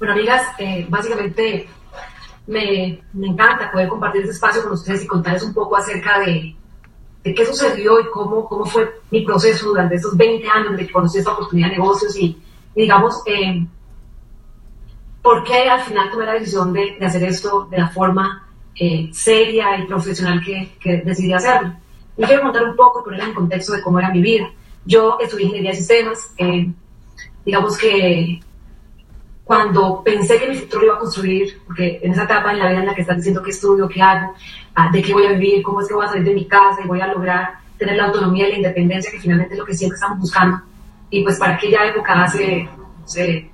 Bueno, amigas, eh, básicamente me, me, encanta poder compartir este espacio con ustedes y contarles un poco acerca de, de qué sucedió y cómo, cómo fue mi proceso durante estos 20 años de que conocí esta oportunidad de negocios y, digamos, eh, por qué al final tomé la decisión de, de hacer esto de la forma eh, seria y profesional que, que, decidí hacerlo. Y quiero contar un poco poner en contexto de cómo era mi vida. Yo estudié ingeniería de sistemas, eh, digamos que cuando pensé que mi futuro iba a construir, porque en esa etapa en la vida en la que estás diciendo qué estudio, qué hago, ah, de qué voy a vivir, cómo es que voy a salir de mi casa y voy a lograr tener la autonomía y la independencia que finalmente es lo que siempre estamos buscando. Y pues para aquella época hace, no sé,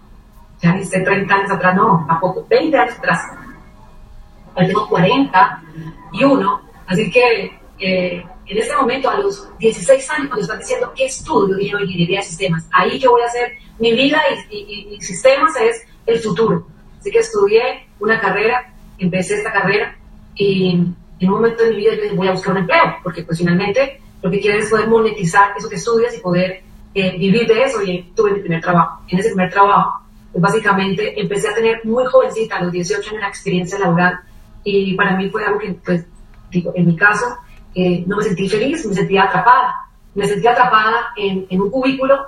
ya sé, 30 años atrás, no, tampoco, 20 años atrás. Ahora tengo 40 y uno, así que eh, en este momento, a los 16 años, cuando están diciendo qué estudio, y ingeniería de sistemas, ahí yo voy a hacer mi vida y, y, sistemas es el futuro. Así que estudié una carrera, empecé esta carrera y en un momento de mi vida yo dije, voy a buscar un empleo, porque pues finalmente lo que quieres es poder monetizar eso que estudias y poder eh, vivir de eso y tuve mi primer trabajo. En ese primer trabajo, pues básicamente empecé a tener muy jovencita, a los 18 años, la experiencia laboral y para mí fue algo que, pues, digo, en mi caso, no me sentí feliz, me sentía atrapada. Me sentía atrapada en, un cubículo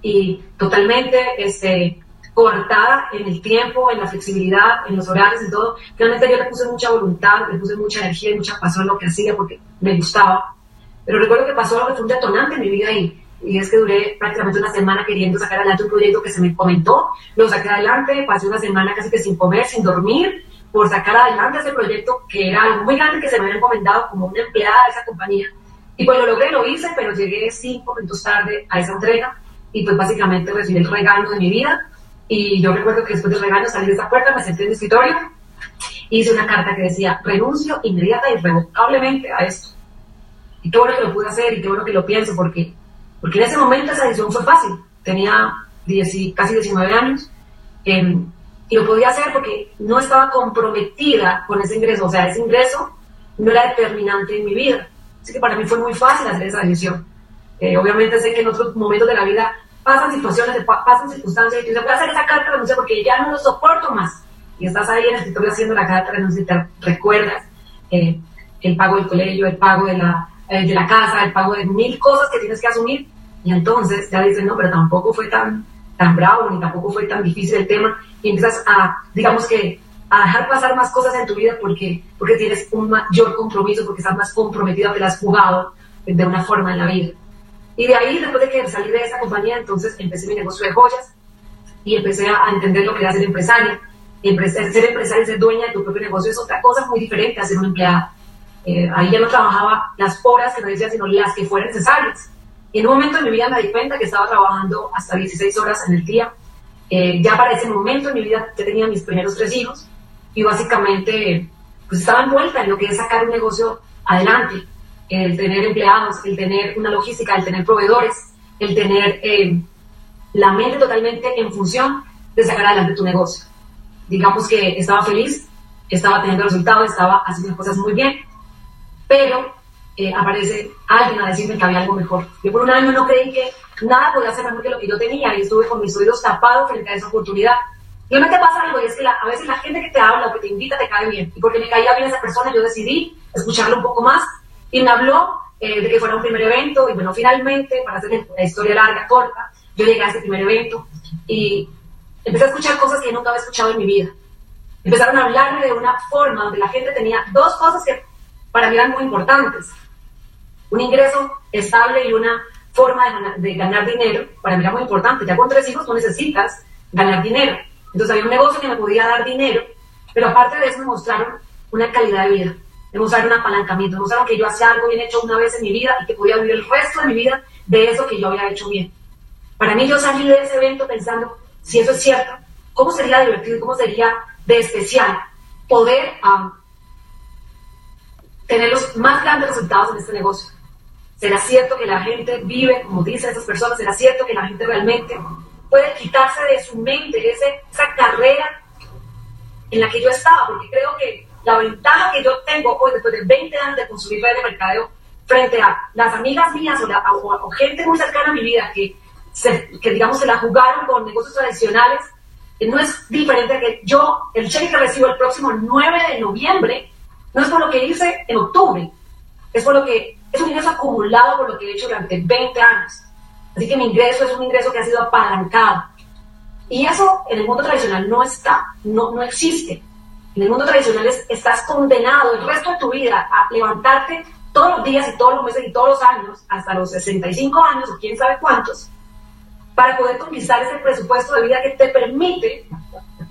y totalmente este, coartada en el tiempo, en la flexibilidad, en los horarios y todo. Realmente yo le puse mucha voluntad, le puse mucha energía y mucha pasión lo que hacía porque me gustaba. Pero recuerdo que pasó algo que fue un detonante en mi vida y es que duré prácticamente una semana queriendo sacar adelante un proyecto que se me comentó. Lo saqué adelante, pasé una semana casi que sin comer, sin dormir, por sacar adelante ese proyecto que era algo muy grande que se me había encomendado como una empleada de esa compañía. Y pues lo logré, lo hice, pero llegué cinco minutos tarde a esa entrega y pues básicamente recibí el regalo de mi vida. Y yo recuerdo que después del regalo salí de esa puerta, me senté en mi escritorio, hice una carta que decía, renuncio inmediata y irrevocablemente a esto. Y qué bueno que lo pude hacer y qué bueno que lo pienso, porque, porque en ese momento esa decisión fue fácil. Tenía casi 19 años eh, y lo podía hacer porque no estaba comprometida con ese ingreso. O sea, ese ingreso no era determinante en mi vida. Así que para mí fue muy fácil hacer esa decisión. Eh, obviamente sé que en otros momentos de la vida pasan situaciones, pasan circunstancias y tú dices, voy a hacer esa carta de renuncia porque ya no lo soporto más. Y estás ahí en el escritorio haciendo la carta de renuncia y te recuerdas eh, el pago del colegio, el pago de la, eh, de la casa, el pago de mil cosas que tienes que asumir. Y entonces ya dices, no, pero tampoco fue tan, tan bravo ni tampoco fue tan difícil el tema. Y empiezas a, digamos que, a dejar pasar más cosas en tu vida porque, porque tienes un mayor compromiso, porque estás más comprometido, que la has jugado de una forma en la vida. Y de ahí, después de que salí de esa compañía, entonces empecé mi negocio de joyas y empecé a, entender lo que era ser empresaria. Ser empresaria ser dueña de tu propio negocio es otra cosa muy diferente a ser una empleada. Eh, ahí ya no trabajaba las horas que no decía, sino las que fueran necesarias. En un momento de mi vida me di cuenta que estaba trabajando hasta 16 horas en el día. Eh, ya para ese momento en mi vida ya tenía mis primeros tres hijos y básicamente pues estaba envuelta en lo que es sacar un negocio adelante el tener empleados, el tener una logística, el tener proveedores, el tener eh, la mente totalmente en función de sacar adelante tu negocio. Digamos que estaba feliz, estaba teniendo resultados, estaba haciendo cosas muy bien, pero eh, aparece alguien a decirme que había algo mejor. Yo por un año no creí que nada podía ser mejor que lo que yo tenía y estuve con mis oídos tapados frente a esa oportunidad. Y te pasa algo y es que a veces la gente que te habla o que te invita te cae bien. Y porque me caía bien esa persona, yo decidí escucharlo un poco más y me habló eh, de que fuera un primer evento y bueno, finalmente, para hacer la historia larga, corta, yo llegué a ese primer evento y empecé a escuchar cosas que nunca había escuchado en mi vida. Empezaron a hablarme de una forma donde la gente tenía dos cosas que para mí eran muy importantes. Un ingreso estable y una forma de ganar, dinero, para mí era muy importante. Ya con tres hijos tú necesitas ganar dinero. Entonces había un negocio que me podía dar dinero, pero aparte de eso me mostraron una calidad de vida demostrar un apalancamiento, demostraron que yo hacía algo bien hecho una vez en mi vida y que podía vivir el resto de mi vida de eso que yo había hecho bien. Para mí yo salí de ese evento pensando, si eso es cierto, ¿cómo sería divertido cómo sería de especial poder tener los más grandes resultados en este negocio? ¿Será cierto que la gente vive, como dicen esas personas, será cierto que la gente realmente puede quitarse de su mente ese, esa carrera en la que yo estaba? Porque creo que la ventaja que yo tengo hoy, después de 20 años de consumir redes de mercadeo, frente a las amigas mías o, gente muy cercana a mi vida que, que, digamos, se la jugaron con negocios tradicionales, no es diferente a que yo, el cheque que recibo el próximo 9 de noviembre, no es por lo que hice en octubre, es por lo que es un ingreso acumulado por lo que he hecho durante 20 años. Así que mi ingreso es un ingreso que ha sido apalancado. Y eso en el mundo tradicional no está, no, no existe. En el mundo tradicional estás condenado el resto de tu vida a levantarte todos los días y todos los meses y todos los años, hasta los 65 años o quién sabe cuántos, para poder conquistar ese presupuesto de vida que te permite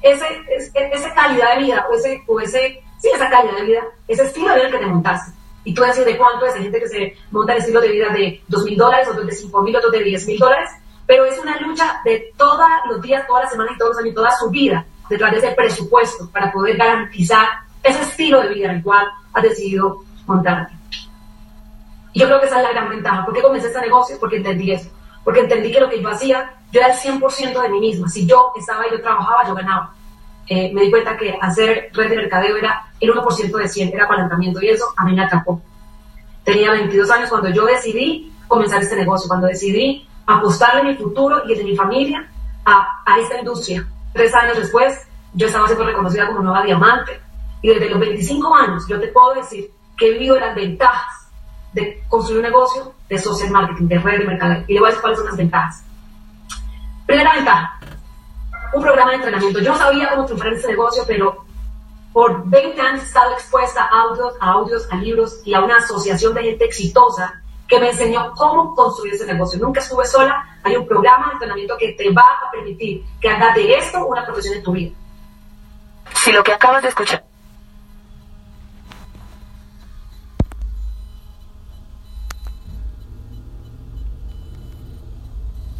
ese, esa calidad de vida o ese, o ese, sí, esa calidad de vida, ese estilo de vida que te montaste. Y tú decís de cuánto es, hay gente que se monta el estilo de vida de 2 mil dólares, otros de 5 mil, otros de 10 mil dólares, pero es una lucha de todos los días, todas las semanas y todos los años, toda su vida, detrás de ese presupuesto para poder garantizar ese estilo de vida en el cual has decidido montarte. Y yo creo que esa es la gran ventaja. ¿Por qué comencé este negocio? Porque entendí eso. Porque entendí que lo que yo hacía, yo era el 100% de mí misma. Si yo estaba y yo trabajaba, yo ganaba. Eh, me di cuenta que hacer red de mercadeo era el 1% de 100, era apalancamiento y eso a mí me atrapó. Tenía 22 años cuando yo decidí comenzar este negocio, cuando decidí apostarle mi futuro y el de mi familia a, a esta industria. Tres años después, yo estaba siendo reconocida como nueva diamante y desde los 25 años yo te puedo decir que he vivido las ventajas de construir un negocio de social marketing, de red de mercadeo. Y le voy a decir cuáles son las ventajas. Primera ventaja, un programa de entrenamiento. Yo no sabía cómo triunfar en ese negocio, pero por 20 años he estado expuesta a audios, a audios, a libros y a una asociación de gente exitosa que me enseñó cómo construir ese negocio. Nunca estuve sola, hay un programa de entrenamiento que te va a permitir que hagas de esto una profesión en tu vida. Si lo que acabas de escuchar